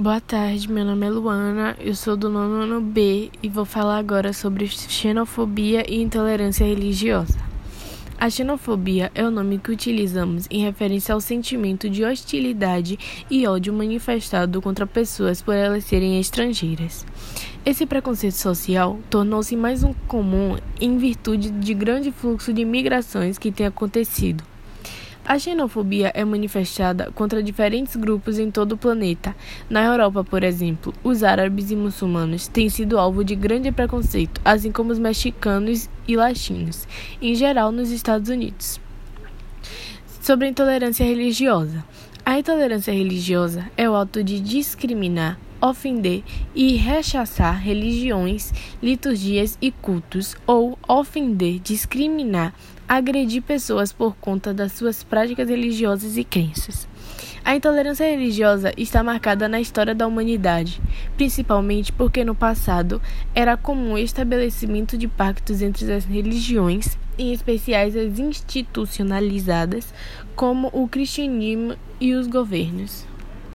Boa tarde, meu nome é Luana, eu sou do nono ano B e vou falar agora sobre xenofobia e intolerância religiosa. A xenofobia é o nome que utilizamos em referência ao sentimento de hostilidade e ódio manifestado contra pessoas por elas serem estrangeiras. Esse preconceito social tornou-se mais um comum em virtude de grande fluxo de migrações que tem acontecido. A xenofobia é manifestada contra diferentes grupos em todo o planeta. Na Europa, por exemplo, os árabes e muçulmanos têm sido alvo de grande preconceito, assim como os mexicanos e latinos, em geral nos Estados Unidos. Sobre a intolerância religiosa. A intolerância religiosa é o ato de discriminar, ofender e rechaçar religiões, liturgias e cultos, ou ofender, discriminar, agredir pessoas por conta das suas práticas religiosas e crenças. A intolerância religiosa está marcada na história da humanidade, principalmente porque no passado era comum o estabelecimento de pactos entre as religiões, em especiais as institucionalizadas, como o cristianismo e os governos.